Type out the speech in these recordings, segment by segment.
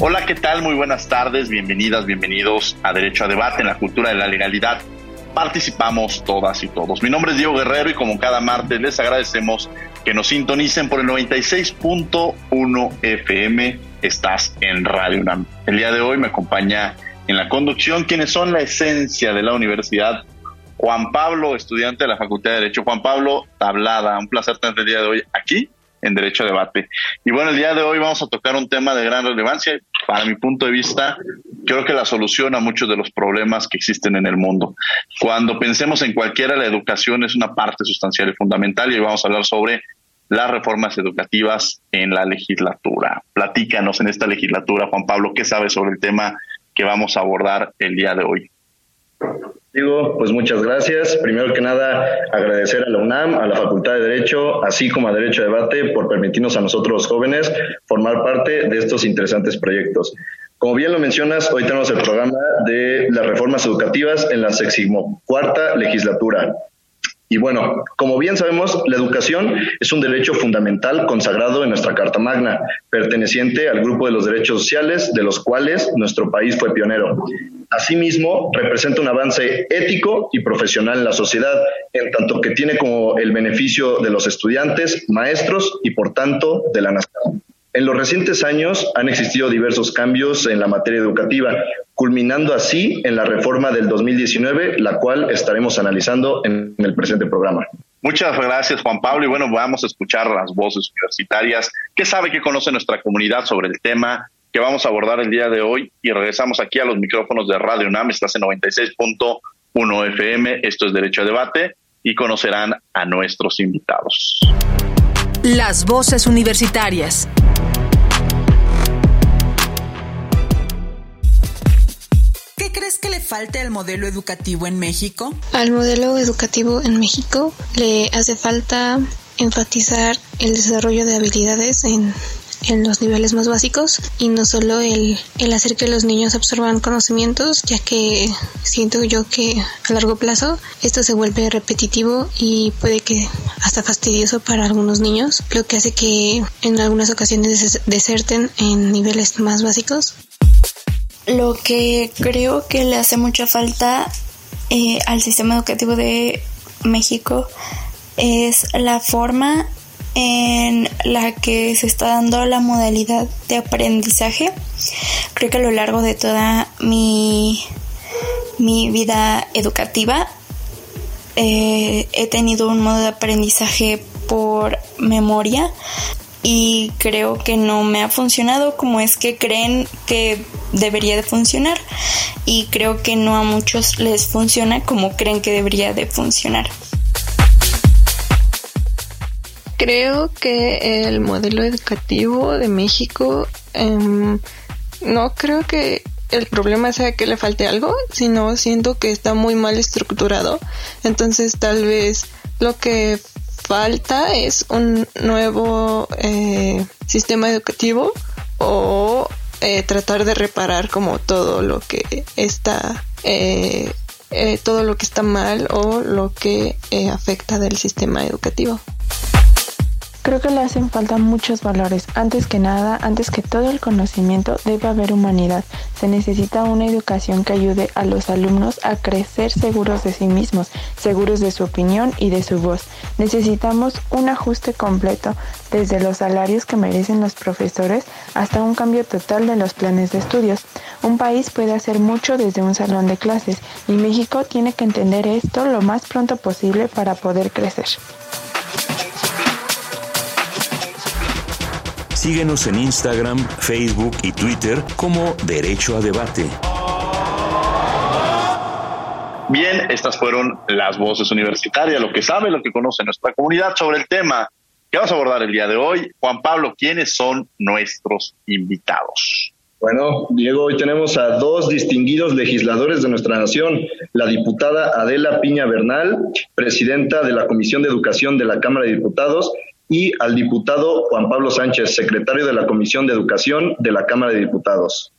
Hola, ¿qué tal? Muy buenas tardes, bienvenidas, bienvenidos a Derecho a Debate en la Cultura de la Legalidad. Participamos todas y todos. Mi nombre es Diego Guerrero y como cada martes les agradecemos que nos sintonicen por el 96.1 FM. Estás en Radio UNAM. El día de hoy me acompaña en la conducción quienes son la esencia de la universidad. Juan Pablo, estudiante de la Facultad de Derecho. Juan Pablo Tablada, un placer tenerte el día de hoy aquí en Derecho a Debate. Y bueno, el día de hoy vamos a tocar un tema de gran relevancia. Para mi punto de vista, creo que la solución a muchos de los problemas que existen en el mundo. Cuando pensemos en cualquiera, la educación es una parte sustancial y fundamental y hoy vamos a hablar sobre las reformas educativas en la legislatura. Platícanos en esta legislatura, Juan Pablo, ¿qué sabes sobre el tema que vamos a abordar el día de hoy? Digo, pues muchas gracias. Primero que nada, agradecer a la UNAM, a la Facultad de Derecho, así como a Derecho a Debate, por permitirnos a nosotros los jóvenes formar parte de estos interesantes proyectos. Como bien lo mencionas, hoy tenemos el programa de las reformas educativas en la cuarta legislatura. Y bueno, como bien sabemos, la educación es un derecho fundamental consagrado en nuestra Carta Magna, perteneciente al grupo de los derechos sociales, de los cuales nuestro país fue pionero. Asimismo, representa un avance ético y profesional en la sociedad, en tanto que tiene como el beneficio de los estudiantes, maestros y, por tanto, de la nación. En los recientes años han existido diversos cambios en la materia educativa, culminando así en la reforma del 2019, la cual estaremos analizando en el presente programa. Muchas gracias, Juan Pablo. Y bueno, vamos a escuchar las voces universitarias. ¿Qué sabe que conoce nuestra comunidad sobre el tema que vamos a abordar el día de hoy? Y regresamos aquí a los micrófonos de Radio UNAM. Estás en 96.1 FM. Esto es Derecho a Debate y conocerán a nuestros invitados. Las voces universitarias. ¿Qué crees que le falte al modelo educativo en México? Al modelo educativo en México le hace falta enfatizar el desarrollo de habilidades en en los niveles más básicos y no solo el, el hacer que los niños absorban conocimientos, ya que siento yo que a largo plazo esto se vuelve repetitivo y puede que hasta fastidioso para algunos niños, lo que hace que en algunas ocasiones deserten en niveles más básicos. Lo que creo que le hace mucha falta eh, al sistema educativo de México es la forma en la que se está dando la modalidad de aprendizaje. Creo que a lo largo de toda mi, mi vida educativa eh, he tenido un modo de aprendizaje por memoria y creo que no me ha funcionado como es que creen que debería de funcionar y creo que no a muchos les funciona como creen que debería de funcionar. Creo que el modelo educativo de México, em, no creo que el problema sea que le falte algo, sino siento que está muy mal estructurado. Entonces tal vez lo que falta es un nuevo eh, sistema educativo o eh, tratar de reparar como todo lo que está eh, todo lo que está mal o lo que afecta del sistema educativo. Creo que le hacen falta muchos valores. Antes que nada, antes que todo el conocimiento, debe haber humanidad. Se necesita una educación que ayude a los alumnos a crecer seguros de sí mismos, seguros de su opinión y de su voz. Necesitamos un ajuste completo, desde los salarios que merecen los profesores hasta un cambio total de los planes de estudios. Un país puede hacer mucho desde un salón de clases y México tiene que entender esto lo más pronto posible para poder crecer. Síguenos en Instagram, Facebook y Twitter como Derecho a Debate. Bien, estas fueron las voces universitarias, lo que sabe, lo que conoce nuestra comunidad sobre el tema que vamos a abordar el día de hoy. Juan Pablo, ¿quiénes son nuestros invitados? Bueno, Diego, hoy tenemos a dos distinguidos legisladores de nuestra nación, la diputada Adela Piña Bernal, presidenta de la Comisión de Educación de la Cámara de Diputados, y al diputado Juan Pablo Sánchez, secretario de la Comisión de Educación de la Cámara de Diputados.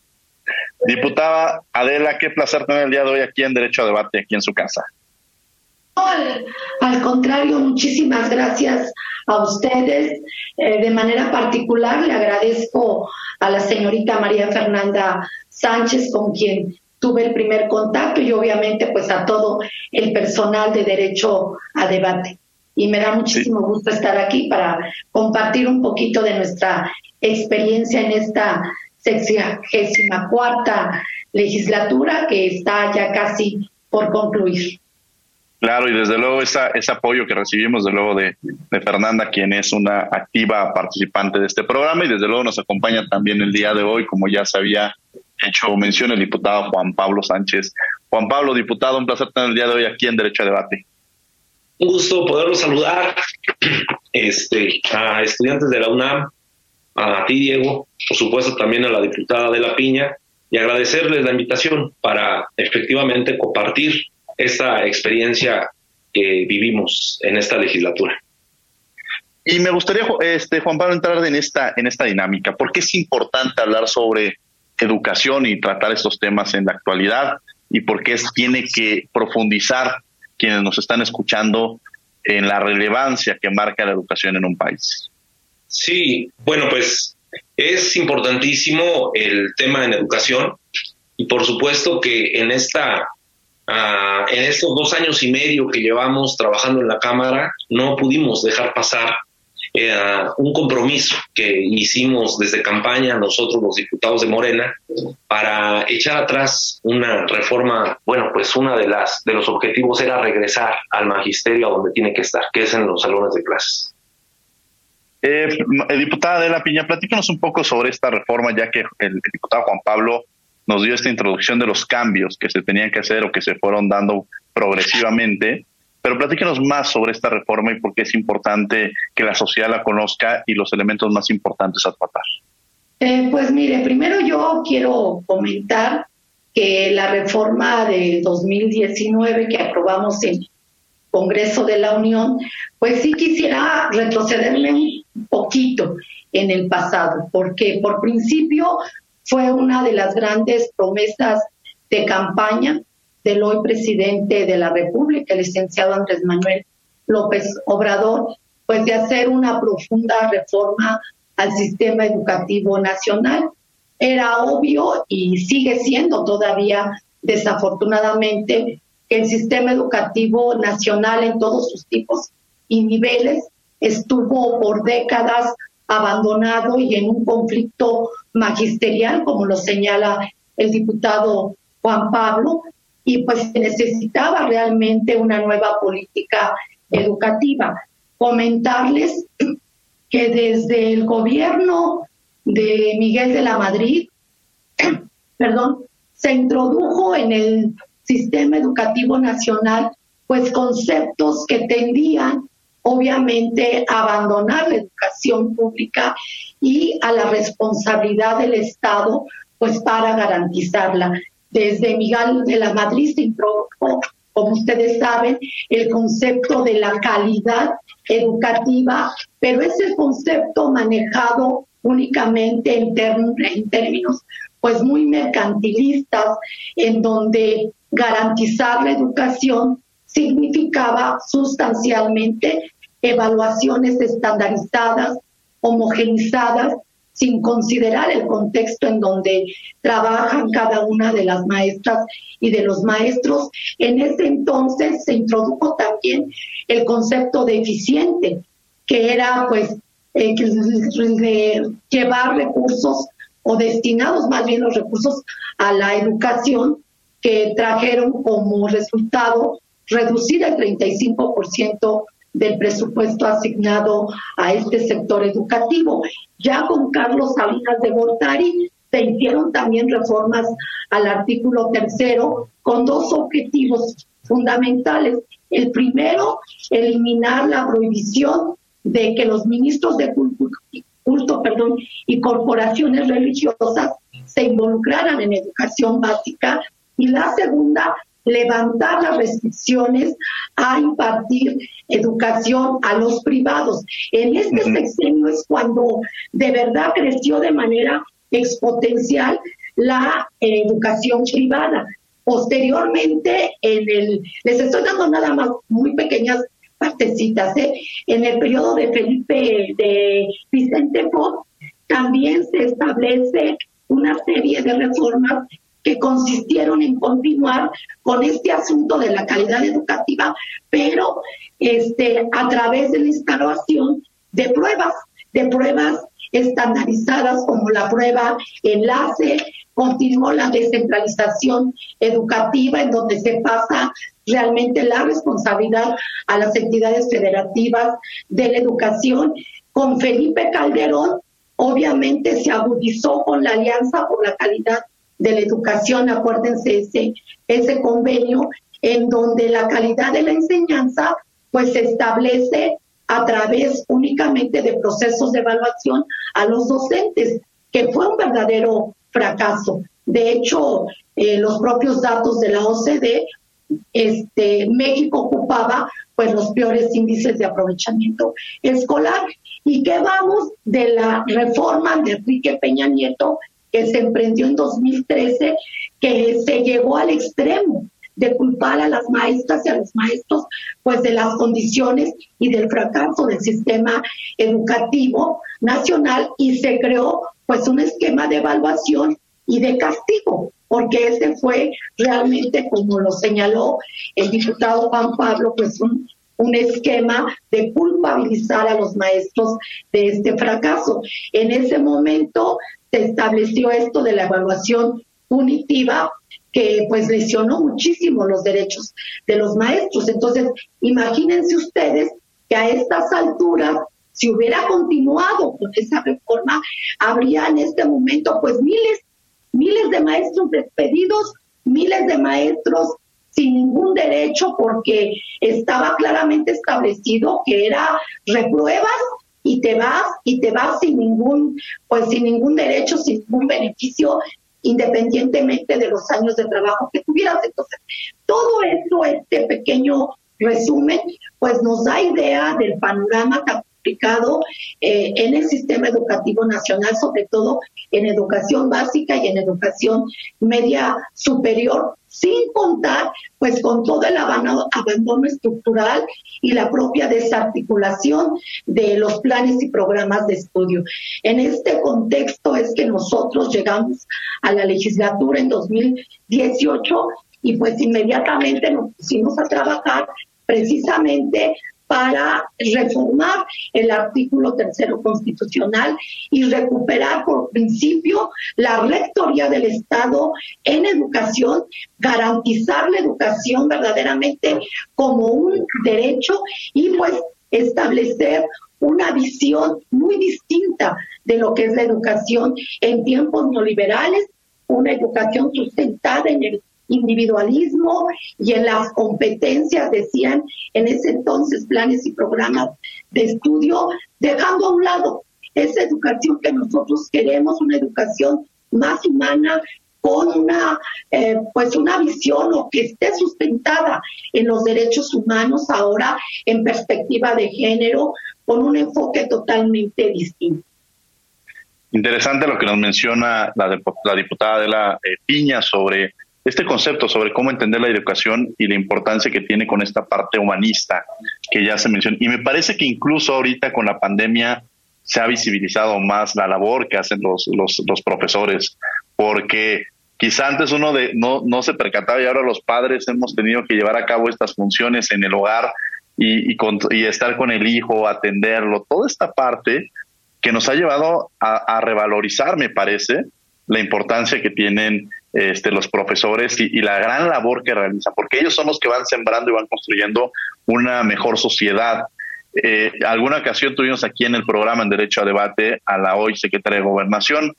Diputada Adela, qué placer tener el día de hoy aquí en Derecho a Debate, aquí en su casa. Al, contrario, muchísimas gracias a ustedes. Eh, de manera particular le agradezco a la señorita María Fernanda Sánchez, con quien tuve el primer contacto, y obviamente pues a todo el personal de Derecho a Debate y me da muchísimo gusto estar aquí para compartir un poquito de nuestra experiencia en esta sexagésima cuarta legislatura que está ya casi por concluir. Claro, y desde luego esa, ese apoyo que recibimos, de luego, de, de, Fernanda, quien es una activa participante de este programa, y desde luego nos acompaña también el día de hoy, como ya se había hecho mención, el diputado Juan Pablo Sánchez. Juan Pablo, diputado, un placer tener el día de hoy aquí en Derecho a Debate. Un gusto poderlos saludar este, a estudiantes de la UNAM, a ti, Diego, por supuesto también a la diputada de la Piña, y agradecerles la invitación para efectivamente compartir esta experiencia que vivimos en esta legislatura. Y me gustaría, este, Juan Pablo, entrar en esta, en esta dinámica. ¿Por qué es importante hablar sobre educación y tratar estos temas en la actualidad? ¿Y por qué es, tiene que profundizar quienes nos están escuchando en la relevancia que marca la educación en un país. Sí, bueno, pues es importantísimo el tema en educación y por supuesto que en esta ah, en estos dos años y medio que llevamos trabajando en la cámara no pudimos dejar pasar un compromiso que hicimos desde campaña nosotros los diputados de Morena para echar atrás una reforma, bueno, pues una de las de los objetivos era regresar al magisterio a donde tiene que estar, que es en los salones de clases. Eh, eh diputada de la Piña, platícanos un poco sobre esta reforma, ya que el diputado Juan Pablo nos dio esta introducción de los cambios que se tenían que hacer o que se fueron dando progresivamente. Pero platíquenos más sobre esta reforma y por qué es importante que la sociedad la conozca y los elementos más importantes a tratar. Eh, pues mire, primero yo quiero comentar que la reforma de 2019 que aprobamos en Congreso de la Unión, pues sí quisiera retrocederme un poquito en el pasado, porque por principio fue una de las grandes promesas de campaña del hoy presidente de la República, el licenciado Andrés Manuel López Obrador, pues de hacer una profunda reforma al sistema educativo nacional. Era obvio y sigue siendo todavía desafortunadamente que el sistema educativo nacional en todos sus tipos y niveles estuvo por décadas abandonado y en un conflicto magisterial, como lo señala el diputado Juan Pablo, y pues necesitaba realmente una nueva política educativa. Comentarles que desde el gobierno de Miguel de la Madrid, perdón, se introdujo en el sistema educativo nacional pues conceptos que tendían obviamente a abandonar la educación pública y a la responsabilidad del Estado pues para garantizarla desde Miguel de la Madrid se introdujo, como ustedes saben, el concepto de la calidad educativa, pero es el concepto manejado únicamente en, en términos pues muy mercantilistas, en donde garantizar la educación significaba sustancialmente evaluaciones estandarizadas, homogenizadas, sin considerar el contexto en donde trabajan cada una de las maestras y de los maestros. En ese entonces se introdujo también el concepto de eficiente, que era pues eh, llevar recursos o destinados más bien los recursos a la educación que trajeron como resultado reducir el 35% del presupuesto asignado a este sector educativo. Ya con Carlos Salinas de Gortari se hicieron también reformas al artículo tercero con dos objetivos fundamentales. El primero, eliminar la prohibición de que los ministros de culto, perdón, y corporaciones religiosas se involucraran en educación básica. Y la segunda, levantar las restricciones a impartir educación a los privados. En este sexenio es cuando de verdad creció de manera exponencial la eh, educación privada. Posteriormente, en el, les estoy dando nada más muy pequeñas partecitas, ¿eh? en el periodo de Felipe de Vicente Fox, también se establece una serie de reformas que consistieron en continuar con este asunto de la calidad educativa, pero este, a través de la instalación de pruebas, de pruebas estandarizadas como la prueba enlace, continuó la descentralización educativa en donde se pasa realmente la responsabilidad a las entidades federativas de la educación. Con Felipe Calderón, obviamente se agudizó con la Alianza por la Calidad de la educación, acuérdense ese, ese convenio en donde la calidad de la enseñanza pues se establece a través únicamente de procesos de evaluación a los docentes, que fue un verdadero fracaso. De hecho, eh, los propios datos de la OCDE, este, México ocupaba pues los peores índices de aprovechamiento escolar. ¿Y qué vamos de la reforma de Enrique Peña Nieto que se emprendió en 2013, que se llegó al extremo de culpar a las maestras y a los maestros pues de las condiciones y del fracaso del sistema educativo nacional y se creó pues un esquema de evaluación y de castigo, porque ese fue realmente, como lo señaló el diputado Juan Pablo, pues un, un esquema de culpabilizar a los maestros de este fracaso. En ese momento se estableció esto de la evaluación punitiva que pues lesionó muchísimo los derechos de los maestros. Entonces, imagínense ustedes que a estas alturas, si hubiera continuado con esa reforma, habría en este momento pues miles, miles de maestros despedidos, miles de maestros sin ningún derecho porque estaba claramente establecido que era repruebas y te vas y te vas sin ningún pues sin ningún derecho, sin ningún beneficio independientemente de los años de trabajo que tuvieras. Entonces, todo esto, este pequeño resumen, pues nos da idea del panorama tan complicado eh, en el sistema educativo nacional, sobre todo en educación básica y en educación media superior, sin contar pues con todo el abandono, estructural y la propia desarticulación de los planes y programas de estudio. En este contexto es que nosotros llegamos a la legislatura en 2018 y pues inmediatamente nos pusimos a trabajar precisamente para reformar el artículo tercero constitucional y recuperar por principio la rectoría del Estado en educación, garantizar la educación verdaderamente como un derecho y pues establecer una visión muy distinta de lo que es la educación en tiempos neoliberales, una educación sustentada en el individualismo y en las competencias, decían en ese entonces planes y programas de estudio, dejando a un lado esa educación que nosotros queremos, una educación más humana, con una eh, pues una visión o que esté sustentada en los derechos humanos ahora en perspectiva de género con un enfoque totalmente distinto. Interesante lo que nos menciona la, la diputada de la eh, Piña sobre este concepto sobre cómo entender la educación y la importancia que tiene con esta parte humanista que ya se mencionó. Y me parece que incluso ahorita con la pandemia se ha visibilizado más la labor que hacen los, los, profesores, porque quizá antes uno de, no, no se percataba y ahora los padres hemos tenido que llevar a cabo estas funciones en el hogar y, y, estar con el hijo, atenderlo, toda esta parte que nos ha llevado a revalorizar, me parece, la importancia que tienen este, los profesores y, la gran labor que realizan, porque ellos son los que van sembrando y van construyendo una mejor sociedad. Eh, alguna ocasión tuvimos aquí en el programa en Derecho a Debate a la hoy secretaria de Gobernación,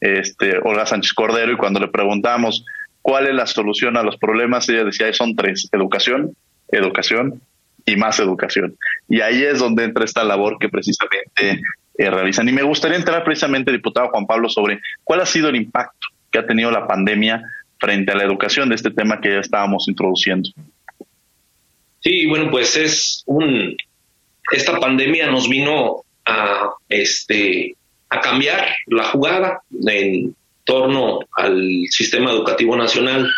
este, Olga Sánchez Cordero, y cuando le preguntamos cuál es la solución a los problemas, ella decía, son tres, educación, educación y más educación. Y ahí es donde entra esta labor que precisamente eh, realizan. Y me gustaría entrar precisamente, diputado Juan Pablo, sobre cuál ha sido el impacto que ha tenido la pandemia frente a la educación de este tema que ya estábamos introduciendo. Sí, bueno, pues es un esta pandemia nos vino a este a cambiar la jugada en torno al sistema educativo nacional.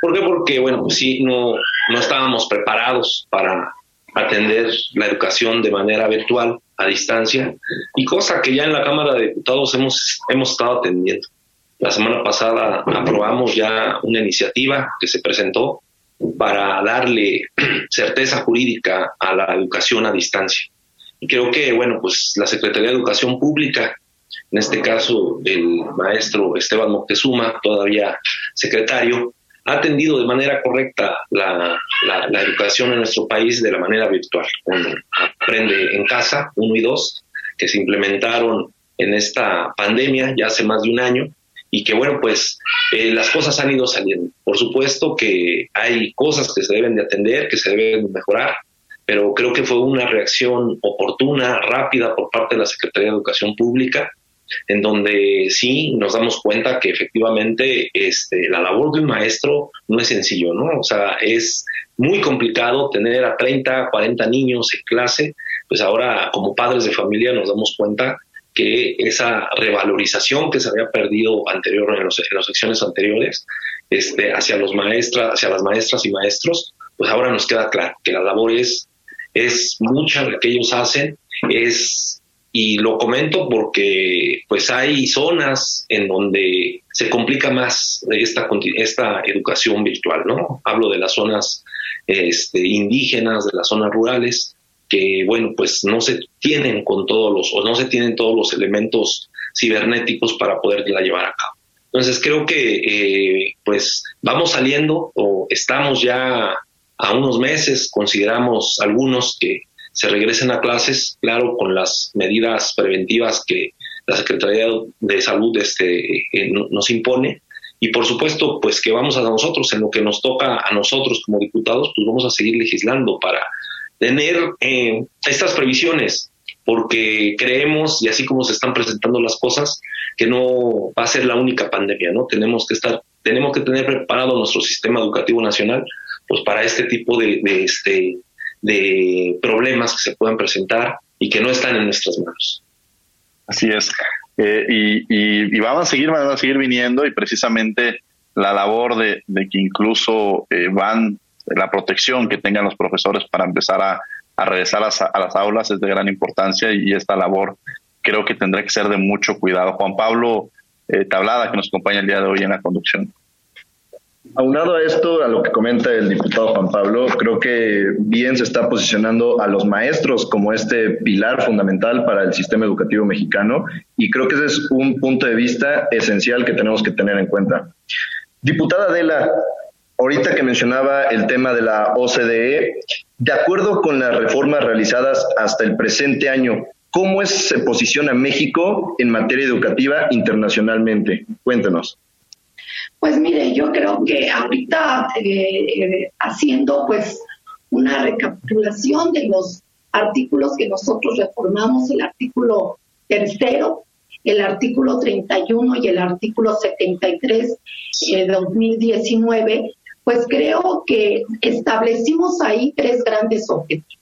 ¿Por qué? Porque, bueno, pues sí, no, no estábamos preparados para atender la educación de manera virtual, a distancia, y cosa que ya en la Cámara de Diputados hemos, hemos estado atendiendo. La semana pasada aprobamos ya una iniciativa que se presentó para darle certeza jurídica a la educación a distancia. Y creo que, bueno, pues la Secretaría de Educación Pública, en este caso el maestro Esteban Moctezuma, todavía secretario, ha atendido de manera correcta la, la, la educación en nuestro país de la manera virtual, con Aprende en Casa 1 y 2, que se implementaron en esta pandemia ya hace más de un año y que bueno, pues eh, las cosas han ido saliendo. Por supuesto que hay cosas que se deben de atender, que se deben mejorar, pero creo que fue una reacción oportuna, rápida por parte de la Secretaría de Educación Pública, en donde sí nos damos cuenta que efectivamente este, la labor de un maestro no es sencillo, ¿no? O sea, es muy complicado tener a 30, 40 niños en clase, pues ahora como padres de familia nos damos cuenta que esa revalorización que se había perdido anterior en, los, en las secciones anteriores este, hacia los maestras, hacia las maestras y maestros, pues ahora nos queda claro que la labor es, es mucha la que ellos hacen, es y lo comento porque pues hay zonas en donde se complica más esta, esta educación virtual, ¿no? Hablo de las zonas este, indígenas, de las zonas rurales, que, bueno, pues no se tienen con todos los, o no se tienen todos los elementos cibernéticos para poderla llevar a cabo. Entonces creo que, eh, pues vamos saliendo o estamos ya a unos meses, consideramos algunos que se regresen a clases, claro, con las medidas preventivas que la Secretaría de Salud este, eh, nos impone. Y por supuesto, pues que vamos a nosotros, en lo que nos toca a nosotros como diputados, pues vamos a seguir legislando para tener eh, estas previsiones, porque creemos, y así como se están presentando las cosas, que no va a ser la única pandemia, ¿no? Tenemos que estar, tenemos que tener preparado nuestro sistema educativo nacional, pues para este tipo de, este, de problemas que se puedan presentar y que no están en nuestras manos. Así es. Eh, y, y, y, van a seguir, van a seguir viniendo y precisamente la labor de, de que incluso eh, van la protección que tengan los profesores para empezar a, a regresar a, a, las aulas es de gran importancia y esta labor creo que tendrá que ser de mucho cuidado. Juan Pablo eh, Tablada, que nos acompaña el día de hoy en la conducción. Aunado a esto, a lo que comenta el diputado Juan Pablo, creo que bien se está posicionando a los maestros como este pilar fundamental para el sistema educativo mexicano y creo que ese es un punto de vista esencial que tenemos que tener en cuenta. Diputada Adela, ahorita que mencionaba el tema de la OCDE, de acuerdo con las reformas realizadas hasta el presente año, ¿cómo es, se posiciona México en materia educativa internacionalmente? Cuéntenos. Pues mire, yo creo que ahorita eh, haciendo pues una recapitulación de los artículos que nosotros reformamos, el artículo tercero, el artículo 31 y el artículo 73 de 2019, pues creo que establecimos ahí tres grandes objetivos.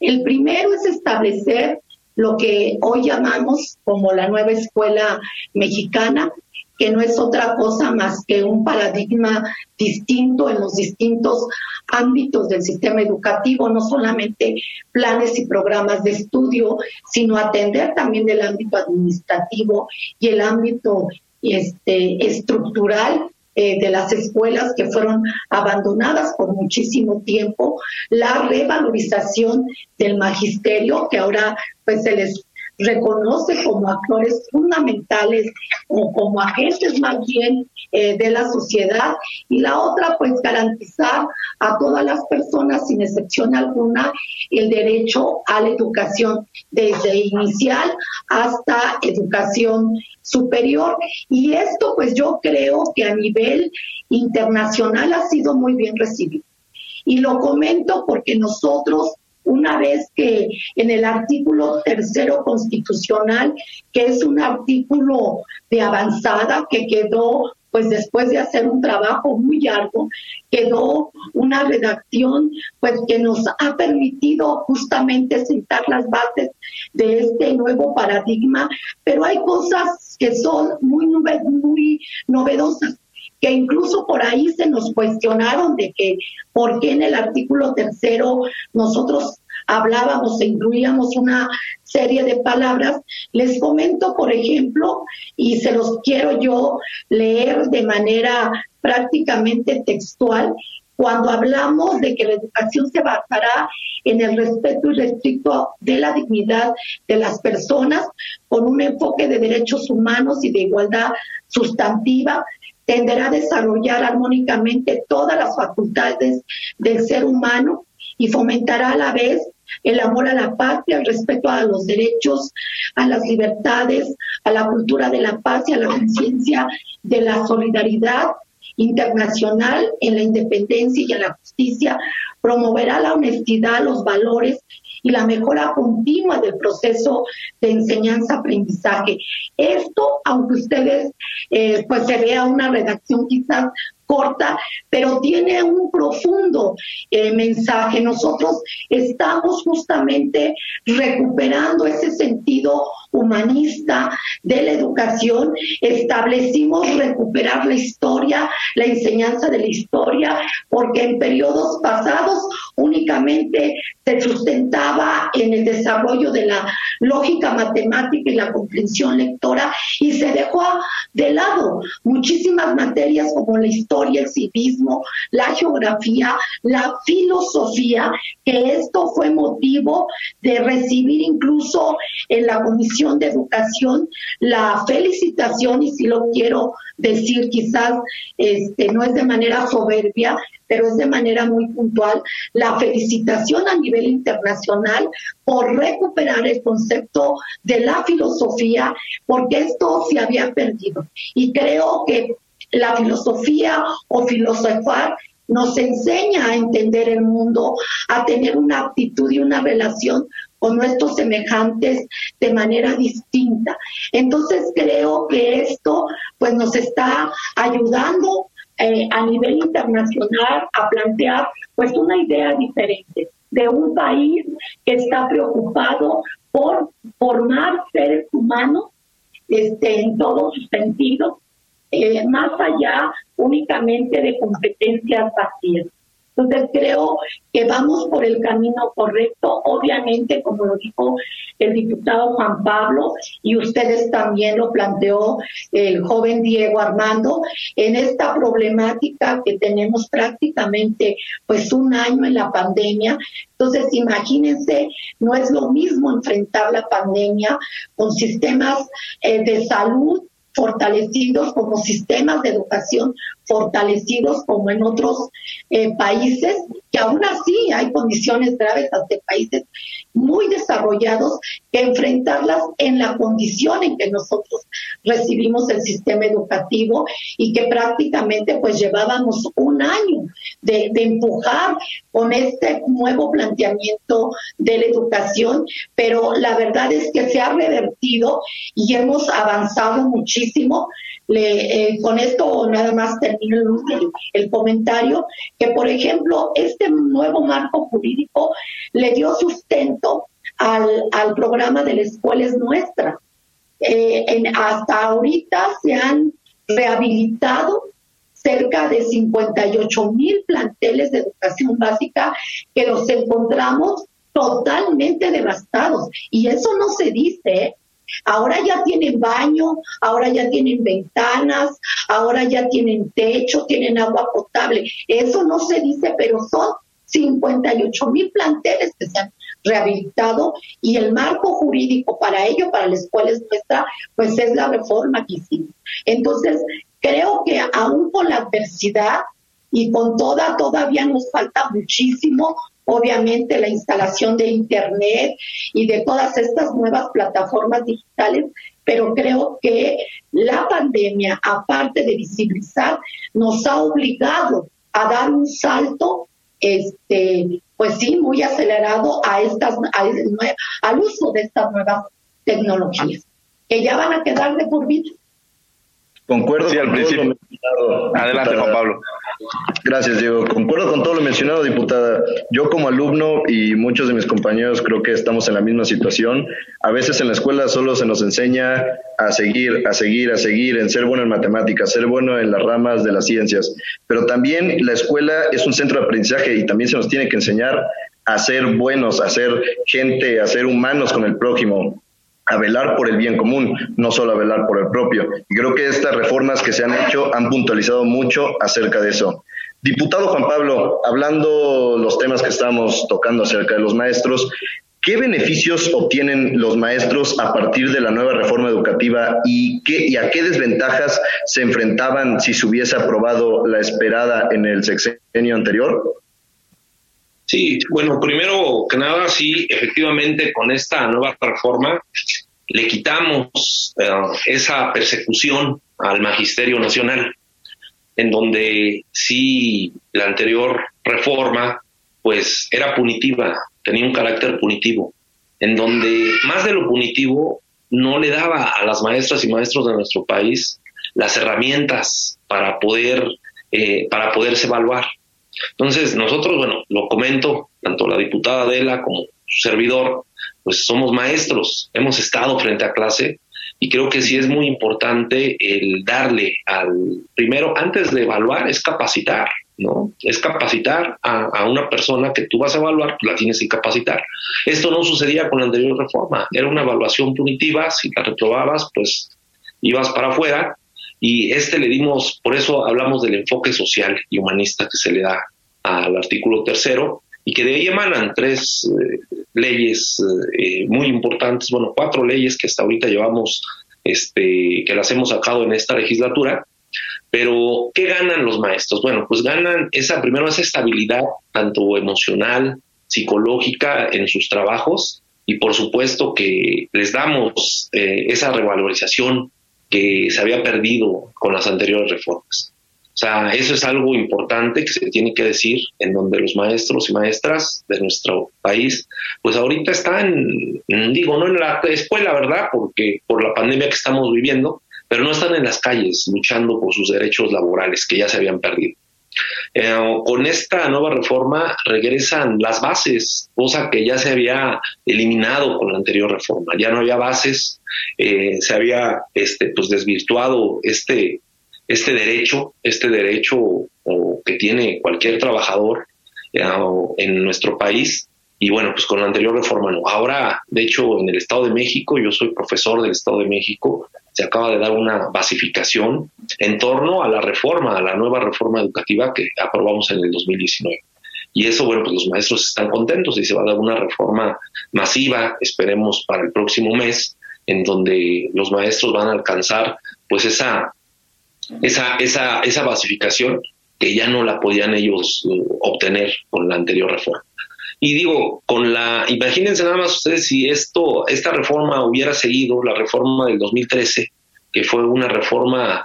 El primero es establecer lo que hoy llamamos como la nueva escuela mexicana, que no es otra cosa más que un paradigma distinto en los distintos ámbitos del sistema educativo, no solamente planes y programas de estudio, sino atender también el ámbito administrativo y el ámbito este, estructural eh, de las escuelas que fueron abandonadas por muchísimo tiempo, la revalorización del magisterio, que ahora pues se les reconoce como actores fundamentales o como agentes más bien eh, de la sociedad. Y la otra pues garantizar a todas las personas sin excepción alguna el derecho a la educación desde inicial hasta educación superior. Y esto pues yo creo que a nivel internacional ha sido muy bien recibido. Y lo comento porque nosotros una vez que en el artículo tercero constitucional, que es un artículo de avanzada que quedó pues después de hacer un trabajo muy largo, quedó una redacción pues que nos ha permitido justamente sentar las bases de este nuevo paradigma, pero hay cosas que son muy, muy novedosas que incluso por ahí se nos cuestionaron de que por qué en el artículo tercero nosotros hablábamos e incluíamos una serie de palabras. Les comento, por ejemplo, y se los quiero yo leer de manera prácticamente textual, cuando hablamos de que la educación se basará en el respeto irrestricto de la dignidad de las personas, con un enfoque de derechos humanos y de igualdad sustantiva, tenderá a desarrollar armónicamente todas las facultades del ser humano y fomentará a la vez el amor a la patria, el respeto a los derechos, a las libertades, a la cultura de la paz y a la conciencia de la solidaridad internacional en la independencia y en la justicia, promoverá la honestidad, los valores y la mejora continua del proceso de enseñanza-aprendizaje. Esto, aunque ustedes eh, pues se vea una redacción quizás corta, pero tiene un profundo eh, mensaje. Nosotros estamos justamente recuperando ese sentido humanista de la educación, establecimos recuperar la historia, la enseñanza de la historia, porque en periodos pasados únicamente se sustentaba en el desarrollo de la lógica matemática y la comprensión lectora y se dejó de lado muchísimas materias como la historia, el civismo, la geografía, la filosofía, que esto fue motivo de recibir incluso en la Comisión de Educación la felicitación, y si lo quiero decir quizás este, no es de manera soberbia, pero es de manera muy puntual, la felicitación a nivel internacional por recuperar el concepto de la filosofía, porque esto se había perdido. Y creo que la filosofía o filosofar nos enseña a entender el mundo, a tener una actitud y una relación con nuestros semejantes de manera distinta. Entonces creo que esto pues nos está ayudando eh, a nivel internacional a plantear pues una idea diferente de un país que está preocupado por formar seres humanos este, en todos sus sentidos, eh, más allá únicamente de competencias vacías. Entonces creo que vamos por el camino correcto, obviamente, como lo dijo el diputado Juan Pablo y ustedes también lo planteó el joven Diego Armando, en esta problemática que tenemos prácticamente pues un año en la pandemia. Entonces, imagínense, no es lo mismo enfrentar la pandemia con sistemas eh, de salud fortalecidos como sistemas de educación fortalecidos como en otros eh, países, que aún así hay condiciones graves ante países muy desarrollados, que enfrentarlas en la condición en que nosotros recibimos el sistema educativo y que prácticamente pues llevábamos un año de, empujar con este nuevo planteamiento de la educación, pero la verdad es que se ha revertido y hemos avanzado muchísimo. Eh, con esto nada más el, comentario, que por ejemplo este nuevo marco jurídico le dio sustento al, al programa de la escuela es nuestra. Eh, en, hasta ahorita se han rehabilitado cerca de 58 mil planteles de educación básica que los encontramos totalmente devastados. Y eso no se dice. ¿eh? Ahora ya tienen baño, ahora ya tienen ventanas, ahora ya tienen techo, tienen agua potable. Eso no se dice, pero son 58 mil planteles que se han rehabilitado y el marco jurídico para ello, para la escuela nuestra, pues es la reforma que hicimos. Entonces, creo que aún con la adversidad y con toda, todavía nos falta muchísimo, obviamente la instalación de Internet y de todas estas nuevas plataformas digitales, pero creo que la pandemia, aparte de visibilizar, nos ha obligado a dar un salto este, pues sí, muy acelerado a estas, al uso de estas nuevas tecnologías, que ya van a quedar de por vida. Concuerdo sí, al principio. Adelante, Juan Pablo. Gracias, Diego. Concuerdo con todo lo mencionado, diputada. Yo como alumno y muchos de mis compañeros creo que estamos en la misma situación. A veces en la escuela solo se nos enseña a seguir, a seguir, a seguir, en ser bueno en matemáticas, ser bueno en las ramas de las ciencias. Pero también la escuela es un centro de aprendizaje y también se nos tiene que enseñar a ser buenos, a ser gente, a ser humanos con el prójimo a velar por el bien común, no solo a velar por el propio. Y creo que estas reformas que se han hecho han puntualizado mucho acerca de eso. Diputado Juan Pablo, hablando los temas que estamos tocando acerca de los maestros, ¿qué beneficios obtienen los maestros a partir de la nueva reforma educativa y, qué, y a qué desventajas se enfrentaban si se hubiese aprobado la esperada en el sexenio anterior? Sí, bueno, primero que nada, sí, efectivamente, con esta nueva reforma le quitamos eh, esa persecución al magisterio nacional, en donde sí la anterior reforma, pues era punitiva, tenía un carácter punitivo, en donde más de lo punitivo no le daba a las maestras y maestros de nuestro país las herramientas para poder eh, para poderse evaluar. Entonces, nosotros, bueno, lo comento, tanto la diputada Adela como su servidor, pues somos maestros, hemos estado frente a clase y creo que sí es muy importante el darle al, primero, antes de evaluar, es capacitar, ¿no? Es capacitar a, una persona que tú vas a evaluar, la tienes que capacitar. Esto no sucedía con la anterior reforma, era una evaluación punitiva, si la reprobabas, pues ibas para afuera y este le dimos, por eso hablamos del enfoque social y humanista que se le da al artículo tercero y que de ahí emanan tres eh, leyes eh, muy importantes, bueno, cuatro leyes que hasta ahorita llevamos, este, que las hemos sacado en esta legislatura. Pero, ¿qué ganan los maestros? Bueno, pues ganan esa, primero, esa estabilidad, tanto emocional, psicológica en sus trabajos, y por supuesto que les damos eh, esa revalorización que se había perdido con las anteriores reformas. O sea, eso es algo importante que se tiene que decir, en donde los maestros y maestras de nuestro país, pues ahorita están, digo, no en la escuela, ¿verdad? Porque por la pandemia que estamos viviendo, pero no están en las calles luchando por sus derechos laborales que ya se habían perdido. Eh, con esta nueva reforma regresan las bases, cosa que ya se había eliminado con la anterior reforma. Ya no había bases, eh, se había este, pues desvirtuado este, este derecho, este derecho que tiene cualquier trabajador eh, en nuestro país. Y bueno, pues con la anterior reforma no. Ahora, de hecho, en el Estado de México, yo soy profesor del Estado de México, se acaba de dar una basificación en torno a la reforma, a la nueva reforma educativa que aprobamos en el 2019. Y eso, bueno, pues los maestros están contentos y se va a dar una reforma masiva, esperemos para el próximo mes, en donde los maestros van a alcanzar pues esa, esa, esa, esa basificación que ya no la podían ellos uh, obtener con la anterior reforma. Y digo, con la, imagínense nada más ustedes si esto, esta reforma hubiera seguido la reforma del 2013, que fue una reforma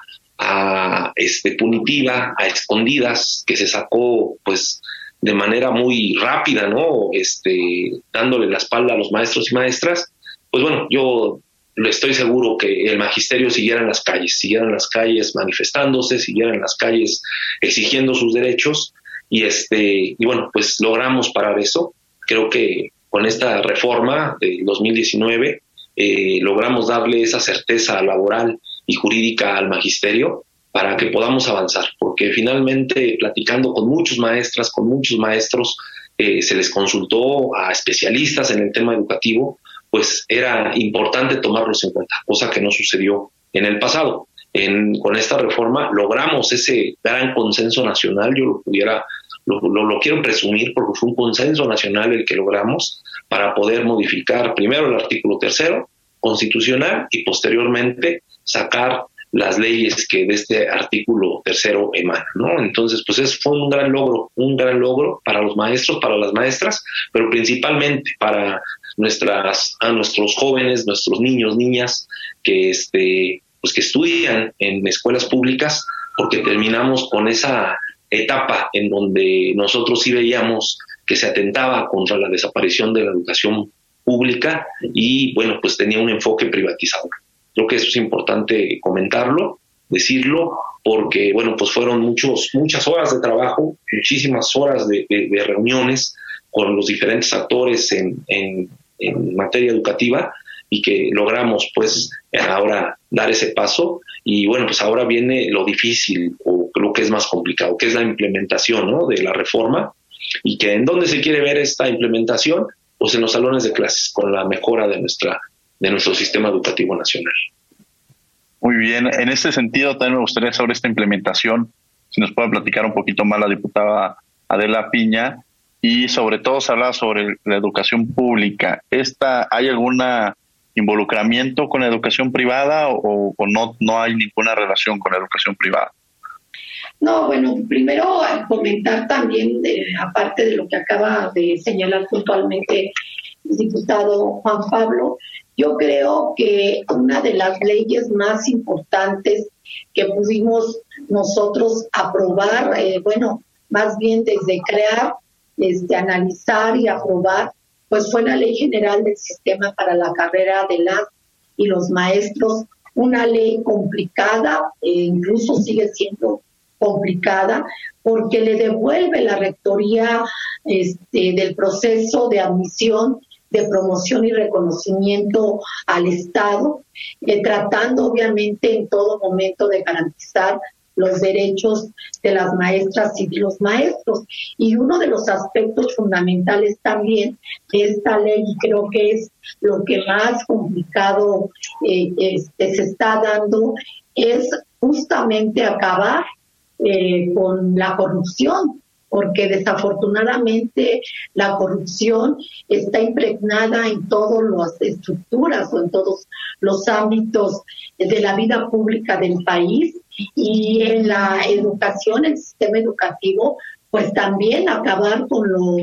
este, punitiva, a escondidas, que se sacó pues de manera muy rápida, ¿no? Este, dándole la espalda a los maestros y maestras, pues bueno, yo estoy seguro que el magisterio siguiera en las calles, siguiera en las calles manifestándose, siguiera en las calles exigiendo sus derechos, y este y bueno pues logramos parar eso creo que con esta reforma de 2019 eh, logramos darle esa certeza laboral y jurídica al magisterio para que podamos avanzar, porque finalmente platicando con muchos maestras, con muchos maestros, eh, se les consultó a especialistas en el tema educativo, pues era importante tomarlos en cuenta, cosa que no sucedió en el pasado. Con esta reforma logramos ese gran consenso nacional, yo lo pudiera, lo, lo, quiero presumir porque fue un consenso nacional el que logramos para poder modificar primero el artículo tercero constitucional y posteriormente sacar las leyes que de este artículo tercero emanan, ¿no? Entonces, pues es, fue un gran logro, un gran logro para los maestros, para las maestras, pero principalmente para nuestras, a nuestros jóvenes, nuestros niños, niñas, que este, pues que estudian en escuelas públicas, porque terminamos con esa etapa en donde nosotros sí veíamos que se atentaba contra la desaparición de la educación pública y bueno, pues tenía un enfoque privatizador. Creo que eso es importante comentarlo, decirlo, porque bueno, pues fueron muchos, muchas horas de trabajo, muchísimas horas de, reuniones con los diferentes actores en, en, materia educativa y que logramos pues ahora dar ese paso y bueno, pues ahora viene lo difícil o lo que es más complicado, que es la implementación ¿no? de la reforma y que en dónde se quiere ver esta implementación, pues en los salones de clases, con la mejora de nuestra de nuestro sistema educativo nacional. Muy bien, en este sentido también me gustaría saber esta implementación, si nos puede platicar un poquito más la diputada Adela Piña, y sobre todo se habla sobre la educación pública. ¿Esta, ¿Hay algún involucramiento con la educación privada o, no, no hay ninguna relación con la educación privada? No, bueno, primero comentar también, aparte de lo que acaba de señalar puntualmente el diputado Juan Pablo, yo creo que una de las leyes más importantes que pudimos nosotros aprobar, eh, bueno, más bien desde crear, desde analizar y aprobar, pues fue la Ley General del Sistema para la Carrera de la y los Maestros, una ley complicada, e incluso sigue siendo complicada, porque le devuelve la rectoría este, del proceso de admisión de promoción y reconocimiento al Estado, eh, tratando obviamente en todo momento de garantizar los derechos de las maestras y de los maestros. Y uno de los aspectos fundamentales también de esta ley, y creo que es lo que más complicado eh, este, se está dando, es justamente acabar eh, con la corrupción porque desafortunadamente la corrupción está impregnada en todas las estructuras o en todos los ámbitos de la vida pública del país y en la educación, el sistema educativo, pues también acabar con lo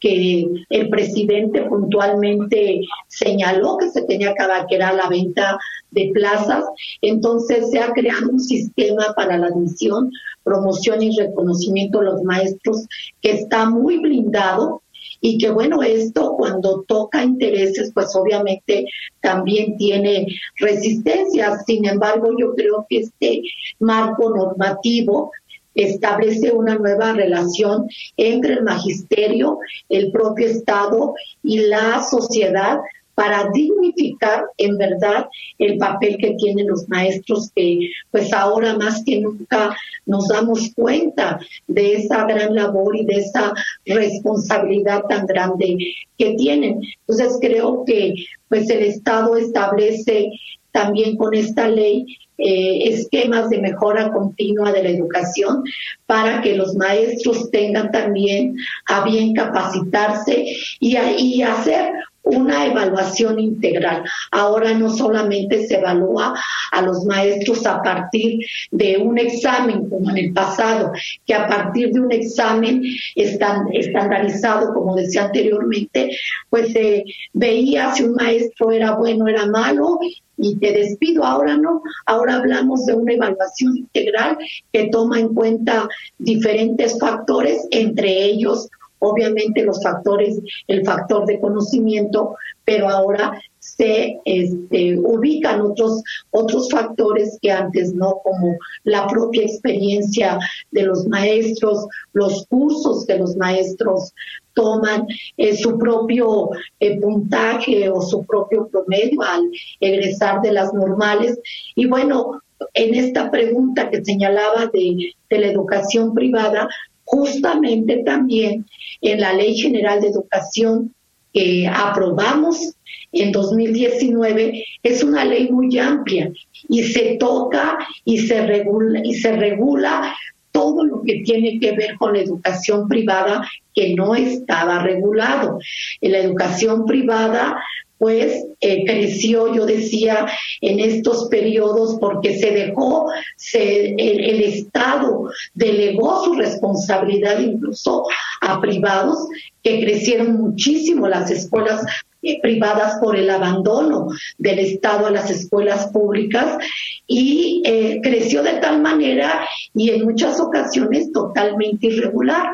que el presidente puntualmente señaló que se tenía que era la venta de plazas. Entonces se ha creado un sistema para la admisión, promoción y reconocimiento de los maestros que está muy blindado y que bueno, esto cuando toca intereses, pues obviamente también tiene resistencia. Sin embargo, yo creo que este marco normativo establece una nueva relación entre el magisterio, el propio Estado y la sociedad para dignificar en verdad el papel que tienen los maestros que pues ahora más que nunca nos damos cuenta de esa gran labor y de esa responsabilidad tan grande que tienen. Entonces creo que pues el Estado establece también con esta ley eh, esquemas de mejora continua de la educación para que los maestros tengan también a bien capacitarse y, y hacer una evaluación integral. Ahora no solamente se evalúa a los maestros a partir de un examen como en el pasado, que a partir de un examen estandarizado, como decía anteriormente, pues se veía si un maestro era bueno o era malo y te despido. Ahora no, ahora hablamos de una evaluación integral que toma en cuenta diferentes factores, entre ellos obviamente los factores, el factor de conocimiento, pero ahora se este, ubican otros, otros factores que antes no, como la propia experiencia de los maestros, los cursos que los maestros toman, eh, su propio eh, puntaje o su propio promedio al egresar de las normales. Y bueno, en esta pregunta que señalaba de, de la educación privada, justamente también en la Ley General de Educación que aprobamos en 2019 es una ley muy amplia y se toca y se regula y se regula todo lo que tiene que ver con la educación privada que no estaba regulado. En la educación privada pues creció, yo decía, en estos periodos porque se dejó, se, el, Estado delegó su responsabilidad incluso a privados que crecieron muchísimo las escuelas eh, privadas por el abandono del Estado a las escuelas públicas y eh, creció de tal manera y en muchas ocasiones totalmente irregular.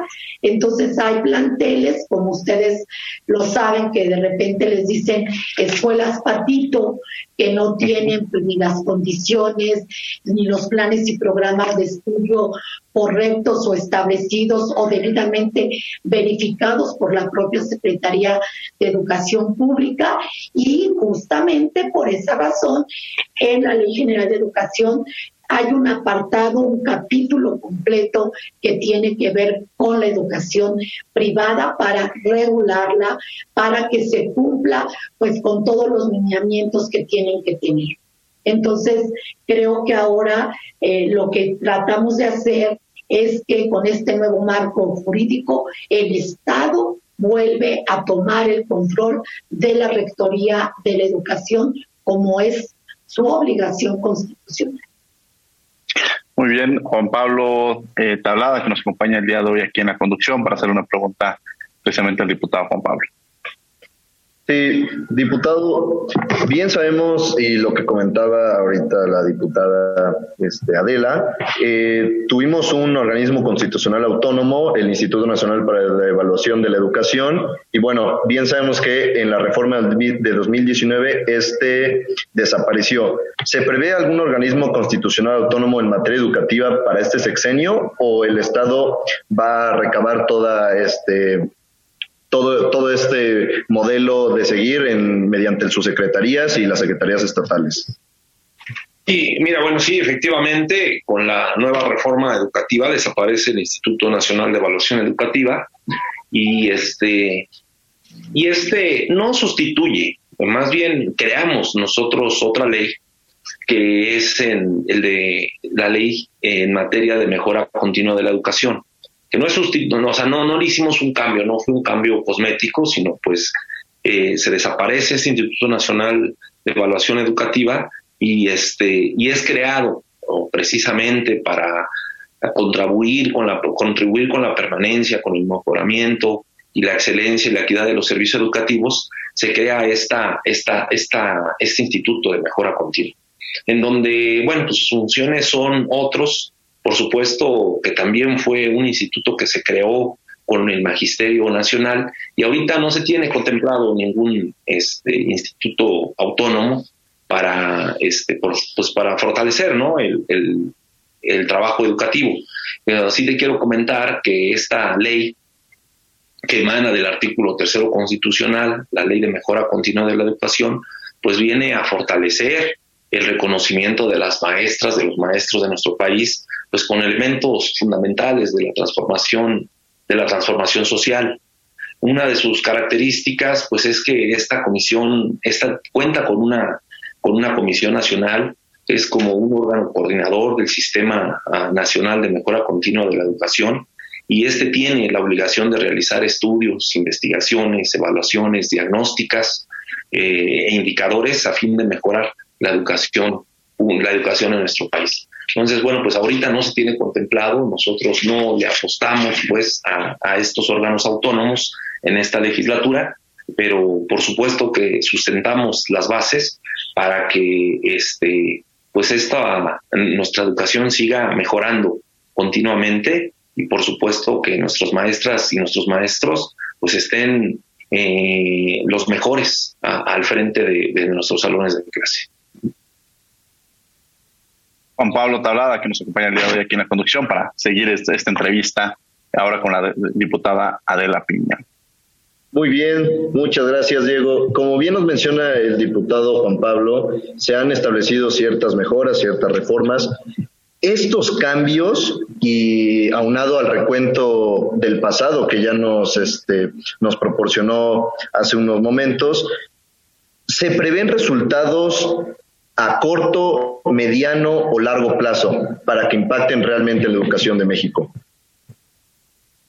Entonces hay planteles, como ustedes lo saben, que de repente les dicen escuelas patito, que no tienen ni las condiciones ni los planes y programas de estudio correctos o establecidos o debidamente verificados por la propia Secretaría de Educación Pública. Y justamente por esa razón en la Ley General de Educación hay un apartado, un capítulo completo que tiene que ver con la educación privada para regularla, para que se cumpla pues con todos los lineamientos que tienen que tener. Entonces, creo que ahora eh, lo que tratamos de hacer es que con este nuevo marco jurídico el Estado vuelve a tomar el control de la Rectoría de la Educación como es su obligación constitucional. Muy bien, Juan Pablo eh, Tablada, que nos acompaña el día de hoy aquí en la conducción para hacer una pregunta precisamente al diputado Juan Pablo. Sí, diputado, bien sabemos, y lo que comentaba ahorita la diputada este, Adela, eh, tuvimos un organismo constitucional autónomo, el Instituto Nacional para la Evaluación de la Educación, y bueno, bien sabemos que en la reforma de 2019 este desapareció. ¿Se prevé algún organismo constitucional autónomo en materia educativa para este sexenio o el Estado va a recabar toda este todo, todo este modelo de seguir en, mediante sus secretarías y las secretarías estatales. Y mira, bueno, sí, efectivamente, con la nueva reforma educativa desaparece el Instituto Nacional de Evaluación Educativa y este, y este no sustituye, más bien creamos nosotros otra ley que es en el de la ley en materia de mejora continua de la educación que no es sustituto, o sea, no, no le hicimos un cambio, no fue un cambio cosmético, sino pues eh, se desaparece ese Instituto Nacional de Evaluación Educativa y, este, y es creado precisamente para contribuir con, la, contribuir con la permanencia, con el mejoramiento y la excelencia y la equidad de los servicios educativos, se crea esta, esta, esta, este Instituto de Mejora Continua, en donde, bueno, pues sus funciones son otros, por supuesto que también fue un instituto que se creó con el Magisterio Nacional y ahorita no se tiene contemplado ningún este, instituto autónomo para, este, pues para fortalecer ¿no? el, trabajo educativo. Pero sí te quiero comentar que esta ley que emana del artículo tercero constitucional, la ley de mejora continua de la educación, pues viene a fortalecer el reconocimiento de las maestras, de los maestros de nuestro país, pues con elementos fundamentales de la transformación, de la transformación social. Una de sus características, pues es que esta comisión, esta cuenta con una, con una comisión nacional, es como un órgano coordinador del Sistema ah, Nacional de Mejora Continua de la Educación, y este tiene la obligación de realizar estudios, investigaciones, evaluaciones, diagnósticas eh, e indicadores a fin de mejorar la educación, la educación en nuestro país. Entonces, bueno, pues ahorita no se tiene contemplado, nosotros no le apostamos pues a, estos órganos autónomos en esta legislatura, pero por supuesto que sustentamos las bases para que este pues esta nuestra educación siga mejorando continuamente y por supuesto que nuestras maestras y nuestros maestros pues estén eh, los mejores al frente de nuestros salones de clase. Juan Pablo Tablada, que nos acompaña el día de hoy aquí en la conducción para seguir esta, entrevista ahora con la diputada Adela Piña. Muy bien, muchas gracias Diego. Como bien nos menciona el diputado Juan Pablo, se han establecido ciertas mejoras, ciertas reformas. Estos cambios y aunado al recuento del pasado que ya nos, este, nos proporcionó hace unos momentos, ¿se prevén resultados a corto, mediano o largo plazo para que impacten realmente la educación de México?